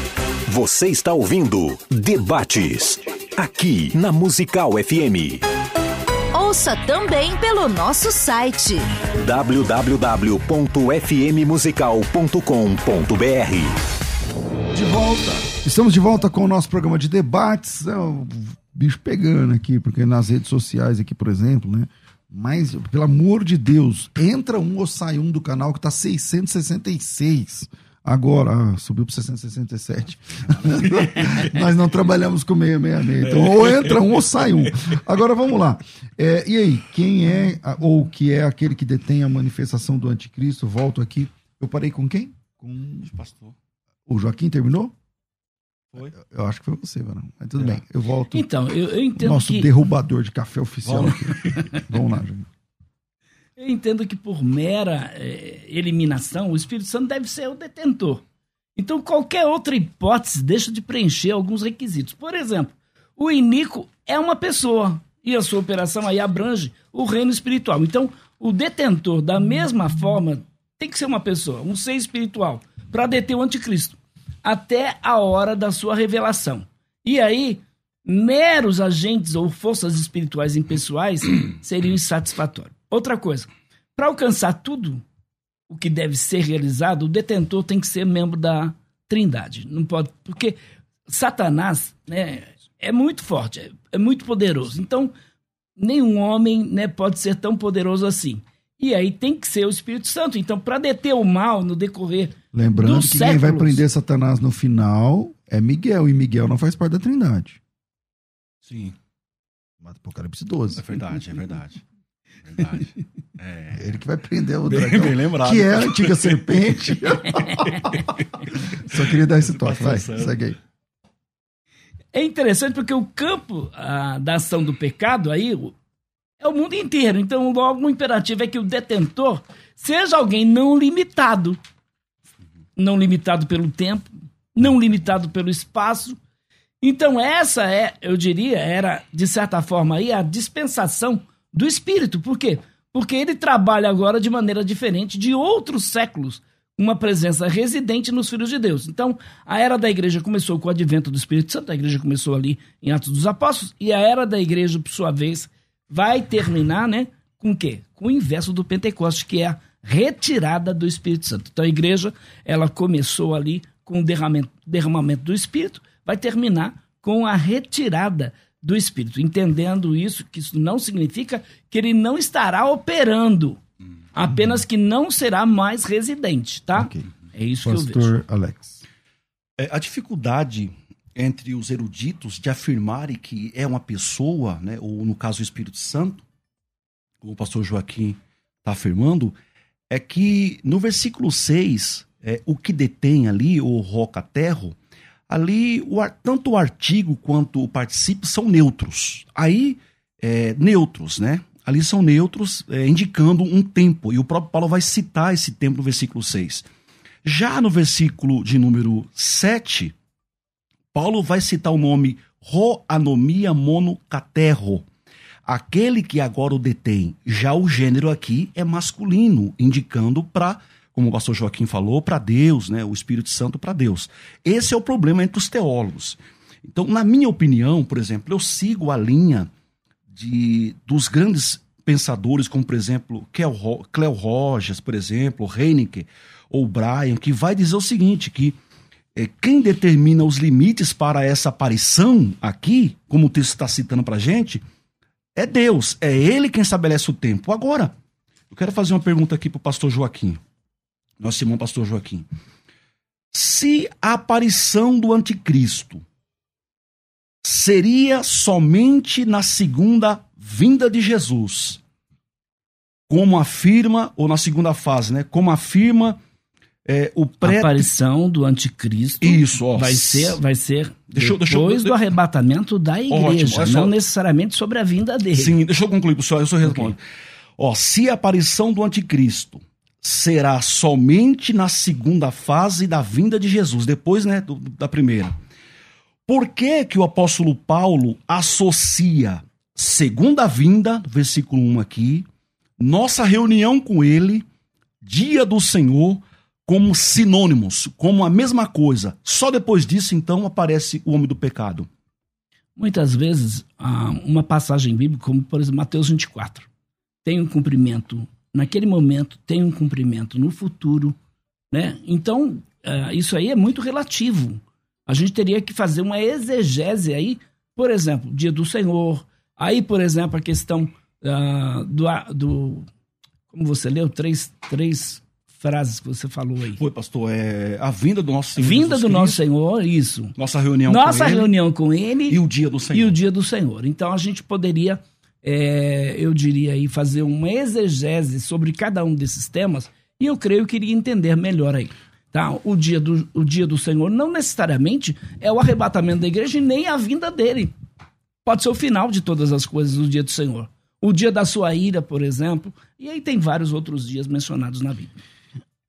Você está ouvindo Debates, aqui na Musical FM. Ouça também pelo nosso site www.fmmusical.com.br. De volta. Estamos de volta com o nosso programa de debates. É o bicho pegando aqui, porque nas redes sociais aqui, por exemplo, né? Mas, pelo amor de Deus, entra um ou sai um do canal que tá 666. Agora, ah, subiu para 667. Nós não trabalhamos com 666. Então, ou entra um ou sai um. Agora, vamos lá. É, e aí, quem é, ou que é aquele que detém a manifestação do anticristo? Volto aqui. Eu parei com quem? Com o pastor. O Joaquim terminou? Foi. Eu acho que foi você, Varão. Mas tudo é. bem, eu volto. Então, eu, eu entendo Nosso que... derrubador de café oficial Vamos, aqui. Vamos lá, Joaquim. Eu entendo que por mera é, eliminação, o Espírito Santo deve ser o detentor. Então, qualquer outra hipótese deixa de preencher alguns requisitos. Por exemplo, o iníquo é uma pessoa e a sua operação aí abrange o reino espiritual. Então, o detentor, da mesma forma, tem que ser uma pessoa, um ser espiritual, para deter o anticristo, até a hora da sua revelação. E aí, meros agentes ou forças espirituais impessoais seriam insatisfatórios. Outra coisa, para alcançar tudo o que deve ser realizado, o detentor tem que ser membro da Trindade. Não pode, porque Satanás, né, é muito forte, é, é muito poderoso. Então, nenhum homem, né, pode ser tão poderoso assim. E aí tem que ser o Espírito Santo. Então, para deter o mal no decorrer Lembrando dos que séculos, quem vai prender Satanás no final é Miguel, e Miguel não faz parte da Trindade. Sim. Apocalipse 12. É verdade, é verdade. Verdade. É. Ele que vai prender o Bem- dragão. bem lembrado. Que é a antiga serpente. Só queria dar esse toque. Vai, segue aí. É interessante porque o campo ah, da ação do pecado aí é o mundo inteiro. Então, logo o imperativo é que o detentor seja alguém não limitado. Não limitado pelo tempo, não limitado pelo espaço. Então, essa é, eu diria, era, de certa forma, aí, a dispensação do Espírito. Por quê? Porque ele trabalha agora de maneira diferente de outros séculos, uma presença residente nos filhos de Deus. Então, a era da igreja começou com o advento do Espírito Santo, a igreja começou ali em Atos dos Apóstolos, e a era da igreja, por sua vez, vai terminar, né, com o quê? Com o inverso do Pentecoste, que é a retirada do Espírito Santo. Então, a igreja, ela começou ali com o derramamento, derramamento do Espírito, vai terminar com a retirada do Espírito. Entendendo isso, que isso não significa que ele não estará operando, apenas que não será mais residente, tá? É isso que eu vejo. Pastor Alex. É, a dificuldade entre os eruditos de afirmarem que é uma pessoa, né, ou no caso o Espírito Santo, como o pastor Joaquim está afirmando, é que no versículo 6, é, o que detém ali, o roca-terro, ali o, tanto o artigo quanto o particípio são neutros. Aí, é, neutros, né? Ali são neutros, é, indicando um tempo. E o próprio Paulo vai citar esse tempo no versículo 6. Já no versículo de número 7, Paulo vai citar o nome Roanomia monocaterro, aquele que agora o detém. Já o gênero aqui é masculino, indicando para, como o pastor Joaquim falou, para Deus, né, o Espírito Santo para Deus. Esse é o problema entre os teólogos. Então, na minha opinião, por exemplo, eu sigo a linha de dos grandes pensadores, como por exemplo Cleo Rogers, por exemplo, Heineken ou Brian, que vai dizer o seguinte, que é, quem determina os limites para essa aparição aqui, como o texto está citando para gente, é Deus. É Ele quem estabelece o tempo. Agora, eu quero fazer uma pergunta aqui para o pastor Joaquim. Nosso irmão pastor Joaquim. Se a aparição do anticristo seria somente na segunda vinda de Jesus, como afirma, ou na segunda fase, né? Como afirma é, o A pré aparição do anticristo Isso, ó. vai ser, vai ser Deixa depois deixa eu- do arrebatamento da igreja, olha só. não necessariamente sobre a vinda dele. Sim, deixa eu concluir, pessoal. Eu só respondo. Ó, se a aparição do anticristo será somente na segunda fase da vinda de Jesus, depois, né, do- da primeira. Por que que o apóstolo Paulo associa segunda vinda, versículo 1 aqui, nossa reunião com ele, dia do Senhor, como sinônimos, como a mesma coisa. Só depois disso, então, aparece o homem do pecado. Muitas vezes, uma passagem bíblica, como por exemplo Mateus 24, tem um cumprimento naquele momento, tem um cumprimento no futuro, né? Então, ah, isso aí é muito relativo. A gente teria que fazer uma exegese aí, por exemplo, dia do Senhor, aí, por exemplo, a questão ah, do, do. Como você leu, três, três frases que você falou aí. Foi, pastor, é a vinda do nosso Senhor Vinda Jesus do nosso Cristo, Senhor, isso. nossa reunião Nossa com ele reunião com ele e o dia do Senhor. e o dia do Senhor. Então a gente poderia, é, eu diria aí, fazer uma exegese sobre cada um desses temas e eu creio que iria entender melhor aí. Tá? O, dia do, o dia do Senhor não necessariamente é o arrebatamento da igreja e nem a vinda dele. Pode ser o final de todas as coisas do dia do Senhor. O dia da sua ira, por exemplo. E aí tem vários outros dias mencionados na Bíblia.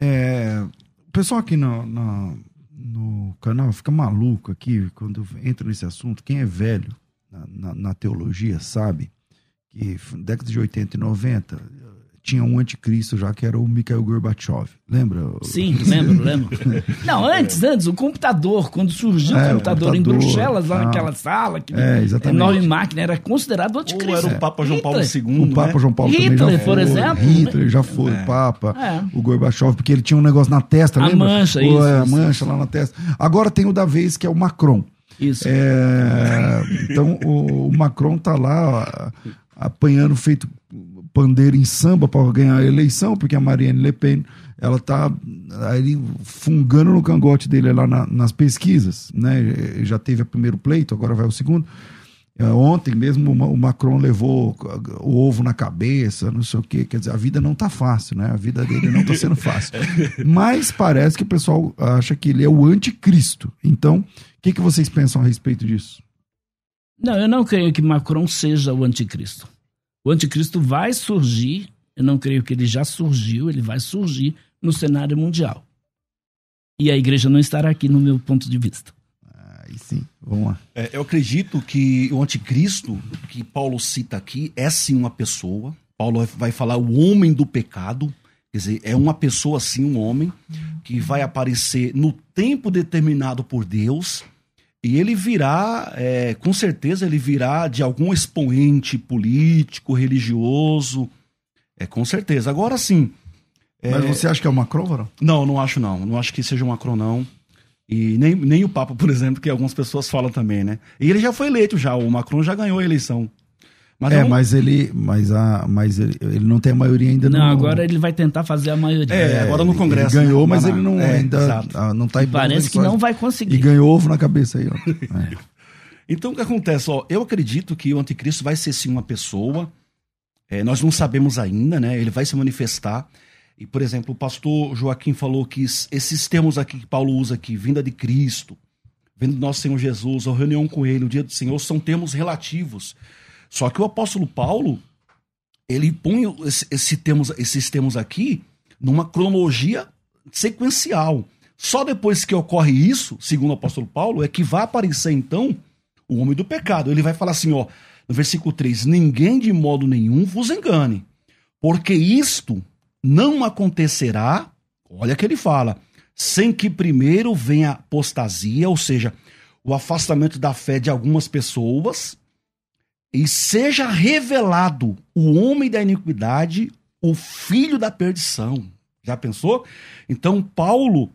É, o pessoal aqui no, no, no canal fica maluco aqui quando entra nesse assunto. Quem é velho na, na- na teologia sabe que na década de 80 e 90 tinha um anticristo já que era o Mikhail Gorbachev. Lembra? Sim, lembro, lembro. Não, antes, antes, o computador, quando surgiu É, o o computador, em computador, Bruxelas, lá ah. naquela sala, que É, enorme máquina, era considerado o Ou anticristo. era o Papa João Paulo Hitler. II, O Papa né? João Paulo também já Hitler, foi. por exemplo, Hitler já foi, o Papa. É. O Gorbachev, porque ele tinha um negócio na testa, A lembra? mancha, O- isso, é, A isso. mancha lá na testa. Agora tem o da vez, que é o Macron. Isso. É, então o, o Macron tá lá ó, apanhando feito pandeiro em samba para ganhar a eleição, porque a Marielle Le Pen ela tá aí fungando no cangote dele lá na- nas pesquisas, né? Já teve o primeiro pleito, agora vai o segundo. É, Ontem mesmo o Ma- o Macron levou o ovo na cabeça, não sei o quê. Quer dizer, a vida não tá fácil, né? A vida dele não tá sendo fácil. Mas parece que o pessoal acha que ele é o anticristo. Então, o que, que vocês pensam a respeito disso? Não, eu não creio que Macron seja o anticristo. O anticristo vai surgir, eu não creio que ele já surgiu, ele vai surgir no cenário mundial. E a igreja não estará aqui, no meu ponto de vista. Aí sim, vamos lá. É, eu acredito que o anticristo que Paulo cita aqui é sim uma pessoa. Paulo vai falar o homem do pecado. Quer dizer, é uma pessoa sim, um homem, que vai aparecer no tempo determinado por Deus. E ele virá, é, com certeza, ele virá de algum expoente político, religioso. É, com certeza. Agora sim. Mas você acha que é o Macron, Varão? Não, não acho não. Não acho que seja o Macron, não. E nem, nem o Papa, por exemplo, que algumas pessoas falam também, né? E ele já foi eleito já, o Macron já ganhou a eleição. Mas é, não... mas ele, mas a, mas ele, ele não tem a maioria ainda. Não, no... agora ele vai tentar fazer a maioria. É, agora no Congresso. Ele ganhou, né? mas ele não é, ainda exato. não está. Parece que não vai conseguir. E ganhou ovo na cabeça aí. Ó. É. Então o que acontece? Ó, eu acredito que o anticristo vai ser sim uma pessoa. É, nós não sabemos ainda, né? Ele vai se manifestar. E, por exemplo, o pastor Joaquim falou que esses termos aqui que Paulo usa aqui, vinda de Cristo, vindo do nosso Senhor Jesus, ou reunião com ele, o dia do Senhor, são termos relativos. Só que o apóstolo Paulo, ele põe esse, esse termos, esses termos aqui numa cronologia sequencial. Só depois que ocorre isso, segundo o apóstolo Paulo, é que vai aparecer então o homem do pecado. Ele vai falar assim, ó, no versículo 3: Ninguém de modo nenhum vos engane, porque isto não acontecerá, olha que ele fala, sem que primeiro venha apostasia, ou seja, o afastamento da fé de algumas pessoas, e seja revelado o homem da iniquidade, o filho da perdição. Já pensou? Então, Paulo,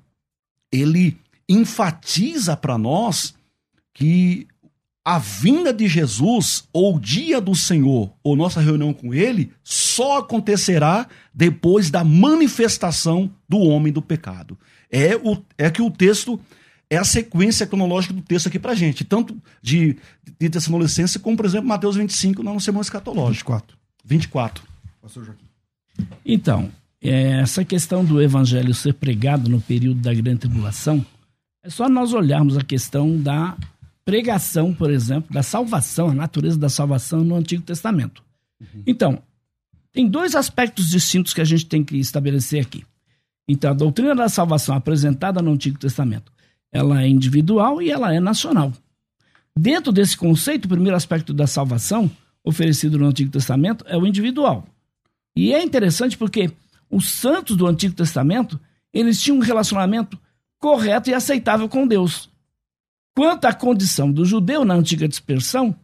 ele enfatiza para nós que a vinda de Jesus, ou o dia do Senhor, ou nossa reunião com Ele, só acontecerá depois da manifestação do homem do pecado. É, o, é que o texto é a sequência cronológica do texto aqui pra gente, tanto de, de Tessalonicense como, por exemplo, Mateus 25, no sermão escatológico. 24. 24. Pastor Joaquim. Então, é, essa questão do evangelho ser pregado no período da grande tribulação, é só nós olharmos a questão da pregação, por exemplo, da salvação, a natureza da salvação no Antigo Testamento. Uhum. Então, tem dois aspectos distintos que a gente tem que estabelecer aqui. Então, a doutrina da salvação apresentada no Antigo Testamento, ela é individual e ela é nacional. Dentro desse conceito, o primeiro aspecto da salvação oferecido no Antigo Testamento é o individual. E é interessante porque os santos do Antigo Testamento, eles tinham um relacionamento correto e aceitável com Deus. Quanto à condição do judeu na antiga dispersão,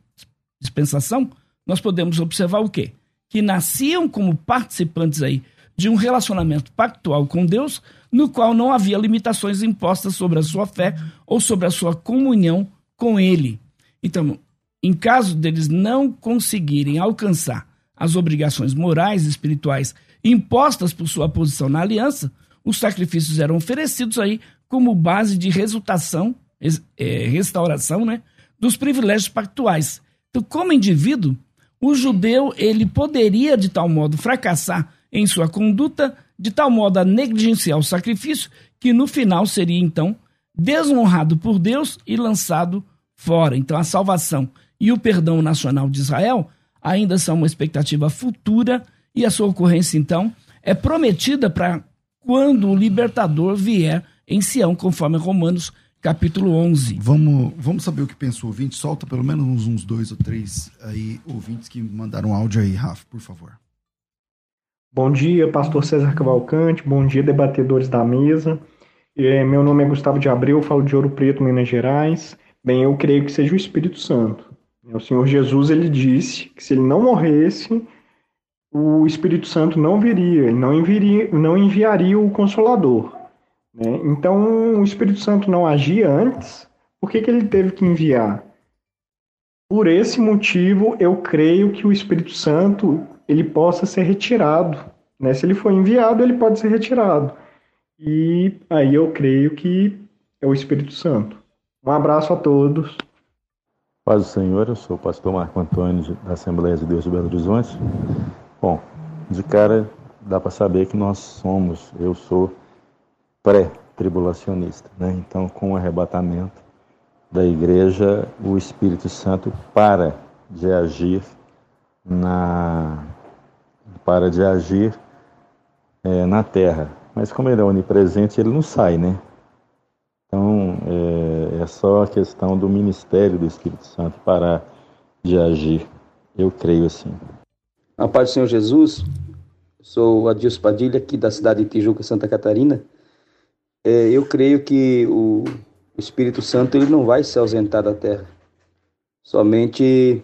dispensação, nós podemos observar o quê? Que nasciam como participantes aí de um relacionamento pactual com Deus, no qual não havia limitações impostas sobre a sua fé ou sobre a sua comunhão com Ele. Então, em caso deles não conseguirem alcançar as obrigações morais e espirituais impostas por sua posição na aliança, os sacrifícios eram oferecidos aí como base de resultação é, restauração né, dos privilégios pactuais. Então, como indivíduo, o judeu ele poderia de tal modo fracassar em sua conduta, de tal modo a negligenciar o sacrifício, que no final seria então desonrado por Deus e lançado fora. Então a salvação e o perdão nacional de Israel ainda são uma expectativa futura e a sua ocorrência então é prometida para quando o libertador vier em Sião, conforme Romanos capítulo 11. Vamos, vamos saber o que pensa o ouvinte. Solta pelo menos uns, uns dois ou três aí ouvintes que mandaram áudio aí, Rafa, por favor. Bom dia, pastor César Cavalcante. Bom dia, debatedores da mesa. É, meu nome é Gustavo de Abreu, falo de Ouro Preto, Minas Gerais. Bem, eu creio que seja o Espírito Santo. O Senhor Jesus, ele disse que se ele não morresse, o Espírito Santo não viria, ele não enviaria, não enviaria o Consolador. Né? Então, o Espírito Santo não agia antes, por que, que ele teve que enviar? Por esse motivo, eu creio que o Espírito Santo ele possa ser retirado. Né? Se ele for enviado, ele pode ser retirado. E aí eu creio que é o Espírito Santo. Um abraço a todos. Paz do Senhor, eu sou o pastor Marco Antônio da Assembleia de Deus de Belo Horizonte. Bom, de cara dá para saber que nós somos, eu sou pré-tribulacionista. Né? Então, com o arrebatamento da igreja, o Espírito Santo para de agir na para de agir é, na terra. Mas como ele é onipresente, ele não sai, né? Então é, é só a questão do ministério do Espírito Santo parar de agir. Eu creio assim. A paz do Senhor Jesus, sou Adilson Padilha, aqui da cidade de Tijuca, Santa Catarina. É, eu creio que o Espírito Santo ele não vai se ausentar da terra. Somente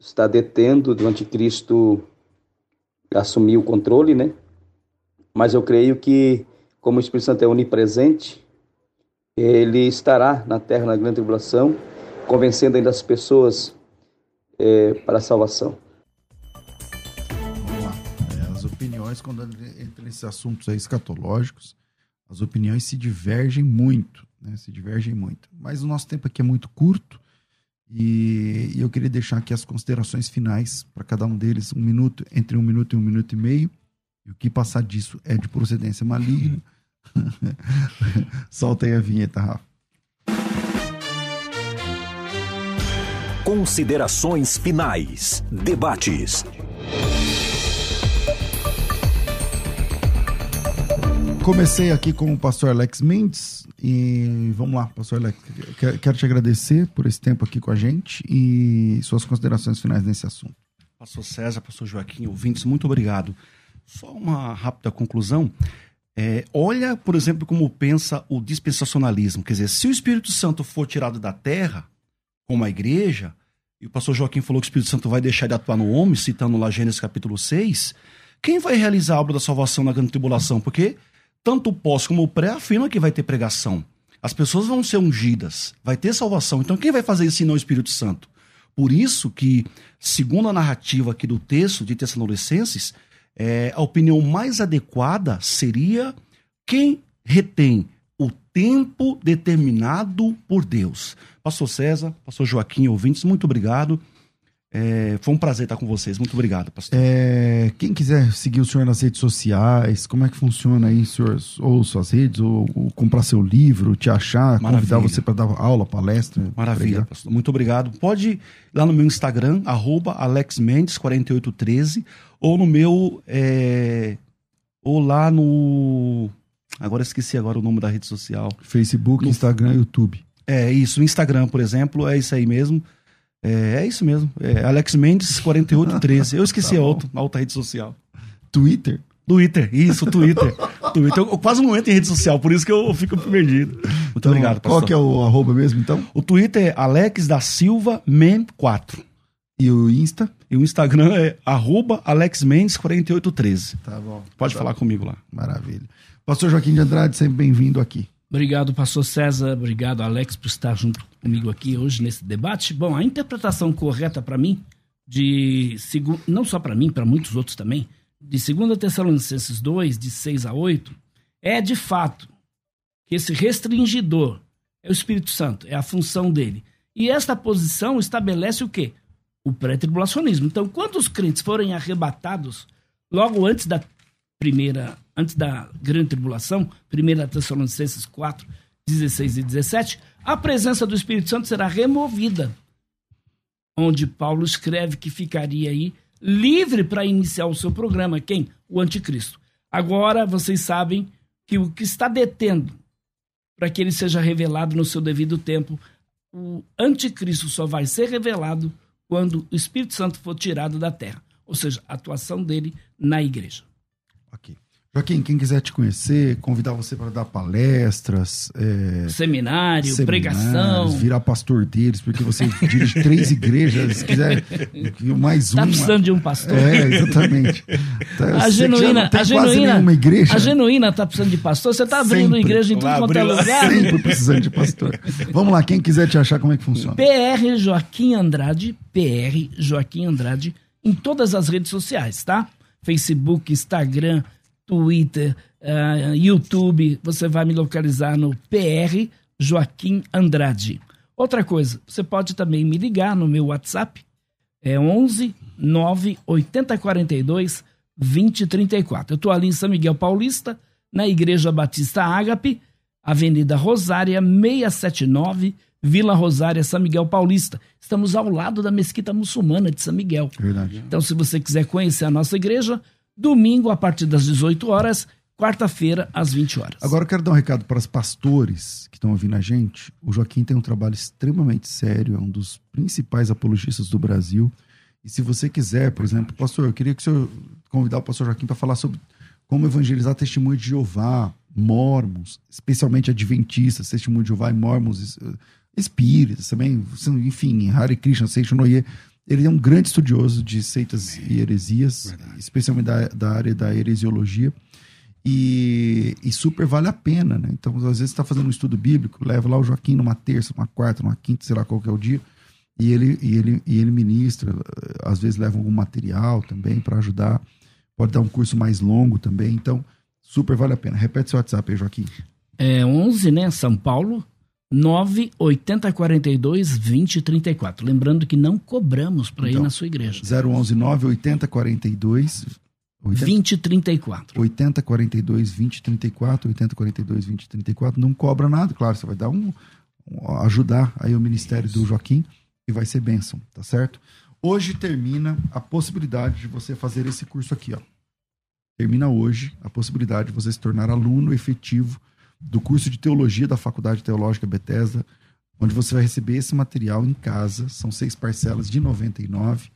está detendo do anticristo assumir o controle, né? Mas eu creio que, como o Espírito Santo é onipresente, ele estará na terra na grande tribulação, convencendo ainda as pessoas é, para a salvação. É, as opiniões, quando entre esses assuntos aí escatológicos, as opiniões se divergem muito, né? Se divergem muito. Mas o nosso tempo aqui é muito curto e, e eu queria deixar aqui as considerações finais para cada um deles, um minuto, entre um minuto e um minuto e meio. E o que passar disso é de procedência maligna. Solta aí a vinheta, Rafa. Considerações finais. Debates. Comecei aqui com o pastor Alex Mendes e vamos lá, pastor Alex. Quero te agradecer por esse tempo aqui com a gente e suas considerações finais nesse assunto. Pastor César, pastor Joaquim, ouvintes, muito obrigado. Só uma rápida conclusão. É, olha, por exemplo, como pensa o dispensacionalismo. Quer dizer, se o Espírito Santo for tirado da terra, como a igreja, e o pastor Joaquim falou que o Espírito Santo vai deixar de atuar no homem, citando lá Gênesis capítulo 6, quem vai realizar a obra da salvação na grande tribulação? Porque tanto o pós como o pré afirma que vai ter pregação. As pessoas vão ser ungidas, vai ter salvação. Então quem vai fazer isso se não o Espírito Santo? Por isso que, segundo a narrativa aqui do texto de Tessalonicenses, é, a opinião mais adequada seria quem retém o tempo determinado por Deus. Pastor César, pastor Joaquim, ouvintes, muito obrigado. É, foi um prazer estar com vocês. Muito obrigado, pastor. É, quem quiser seguir o senhor nas redes sociais, como é que funciona aí, senhor? Ou suas redes, ou, ou comprar seu livro, te achar, Maravilha. convidar você para dar aula, palestra. Maravilha, pastor. Muito obrigado. Pode ir lá no meu Instagram, AlexMendes4813, ou no meu. É, ou lá no. Agora esqueci agora o nome da rede social. Facebook, no, Instagram, YouTube. É isso. No Instagram, por exemplo, é isso aí mesmo. É, é isso mesmo. É Alex Mendes 4813. Eu esqueci tá a, outra, a outra rede social. Twitter? Twitter, isso, Twitter. Twitter. Eu, quase não entro em rede social, por isso que eu fico perdido. Muito então, obrigado, pastor. Qual que é o arroba mesmo, então? O Twitter é Alex da Silva Mem 4. E o Insta? E o Instagram é arroba Alex Mendes 4813. Tá bom. Pode tá falar bom. comigo lá. Maravilha. Pastor Joaquim de Andrade, sempre bem-vindo aqui. Obrigado, pastor César. Obrigado, Alex, por estar junto comigo aqui hoje nesse debate. Bom, a interpretação correta para mim, de não só para mim, para muitos outros também, de 2 Tessalonicenses 2, de 6 a 8, é de fato que esse restringidor é o Espírito Santo, é a função dele. E esta posição estabelece o quê? O pré-tribulacionismo. Então, quando os crentes forem arrebatados, logo antes da primeira, antes da grande tribulação, 1 Tessalonicenses 4, 16 e 17, a presença do Espírito Santo será removida. Onde Paulo escreve que ficaria aí livre para iniciar o seu programa. Quem? O anticristo. Agora vocês sabem que o que está detendo para que ele seja revelado no seu devido tempo, o anticristo só vai ser revelado quando o Espírito Santo for tirado da terra, ou seja, a atuação dele na igreja. Ok. Joaquim, quem quiser te conhecer, convidar você para dar palestras, é, seminário, pregação, virar pastor deles, porque você dirige três igrejas, se quiser mais tá uma. Tá precisando de um pastor? É, exatamente. Então, a genuína, a genuína, igreja. A genuína tá precisando de pastor. Você tá abrindo Sempre. igreja em tudo quanto é lugar. Sempre precisando de pastor. Vamos lá, quem quiser te achar, como é que funciona? PR Joaquim Andrade, PR Joaquim Andrade, em todas as redes sociais, tá? Facebook, Instagram, Twitter, uh, YouTube. Você vai me localizar no PR Joaquim Andrade. Outra coisa, você pode também me ligar no meu WhatsApp, é 11 9 8042 2034. Eu estou ali em São Miguel Paulista, na Igreja Batista Ágape, Avenida Rosária 679, Vila Rosária, São Miguel Paulista. Estamos ao lado da Mesquita Muçulmana de São Miguel. Verdade. Então, se você quiser conhecer a nossa igreja, domingo a partir das 18 horas, quarta-feira às 20 horas. Agora eu quero dar um recado para os pastores que estão ouvindo a gente. O Joaquim tem um trabalho extremamente sério, é um dos principais apologistas do Brasil. E se você quiser, por exemplo, pastor, eu queria que o senhor convidar o pastor Joaquim para falar sobre como evangelizar testemunho de Jeová, mormons, especialmente adventistas, testemunho de Jeová e mormons espíritas também, enfim, Hare Krishna, Seishonoye. Ele é um grande estudioso de seitas e heresias, Verdade. especialmente da, da área da heresiologia. E, e, super vale a pena, né? Então, às vezes, está fazendo um estudo bíblico, leva lá o Joaquim numa terça, numa quarta, numa quinta, sei lá qual que é o dia, e ele, e ele, e ele ministra, às vezes leva algum material também para ajudar pode dar um curso mais longo também. Então, super vale a pena. Repete seu WhatsApp aí, Joaquim. É 11, né? São Paulo, 9 8042 2034. Lembrando que não cobramos para Então, ir na sua igreja. 011 980 42 2034. 80 42 20 34, 80 42 20 34, não cobra nada, claro, você vai dar um, um- ajudar aí o ministério do Joaquim e vai ser bênção, tá certo? Hoje termina a possibilidade de você fazer esse curso aqui, ó. Termina hoje a possibilidade de você se tornar aluno efetivo do curso de teologia da Faculdade Teológica Bethesda, onde você vai receber esse material em casa, são seis parcelas de 99.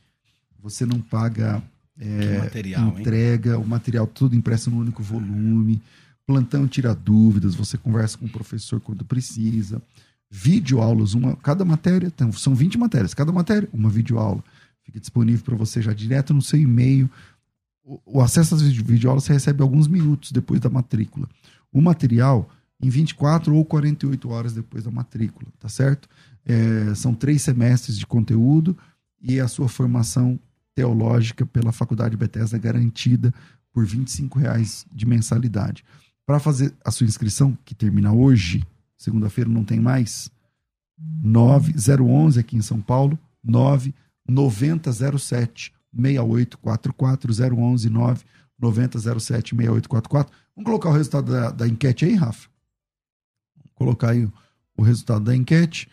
Você não paga é, material, hein? entrega, o material tudo impresso num único volume, plantão tira dúvidas, você conversa com o professor quando precisa, vídeo aulas, uma, cada matéria, tem- são 20 matérias, cada matéria, uma vídeo aula. Fica disponível para você já direto no seu e-mail. O, o acesso às vídeo aulas você recebe alguns minutos depois da matrícula. O material em 24 ou 48 horas depois da matrícula, tá certo? É, são três semestres de conteúdo e a sua formação teológica pela Faculdade Bethesda garantida por 25 reais de mensalidade. Para fazer a sua inscrição, que termina hoje, segunda-feira não tem mais, 9011 aqui em São Paulo, 99007 6844 011 9 9007 6844. Vamos colocar o resultado da, da enquete aí, Rafa? Vamos colocar aí o, o resultado da enquete.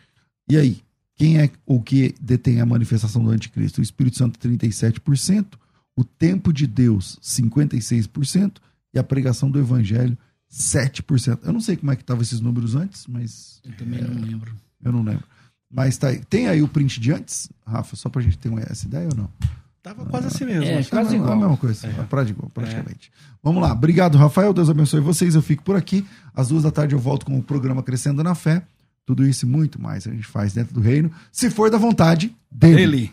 E aí, quem é o que detém a manifestação do anticristo? O Espírito Santo 37%, o tempo de Deus 56% e a pregação do evangelho 7%. Eu não sei como é que estavam esses números antes, mas Eu também não lembro. eu não lembro. Mas tá aí. Tem aí o print de antes, Rafa, só pra gente ter essa ideia ou não? Tava quase assim mesmo. É, acho que quase É a igual. mesma coisa, igual, praticamente. Vamos lá, obrigado, Rafael. Deus abençoe vocês. Eu fico por aqui. Às duas da tarde eu volto com o programa Crescendo na Fé. Tudo isso e muito mais a gente faz dentro do reino, se for da vontade dele. Ele.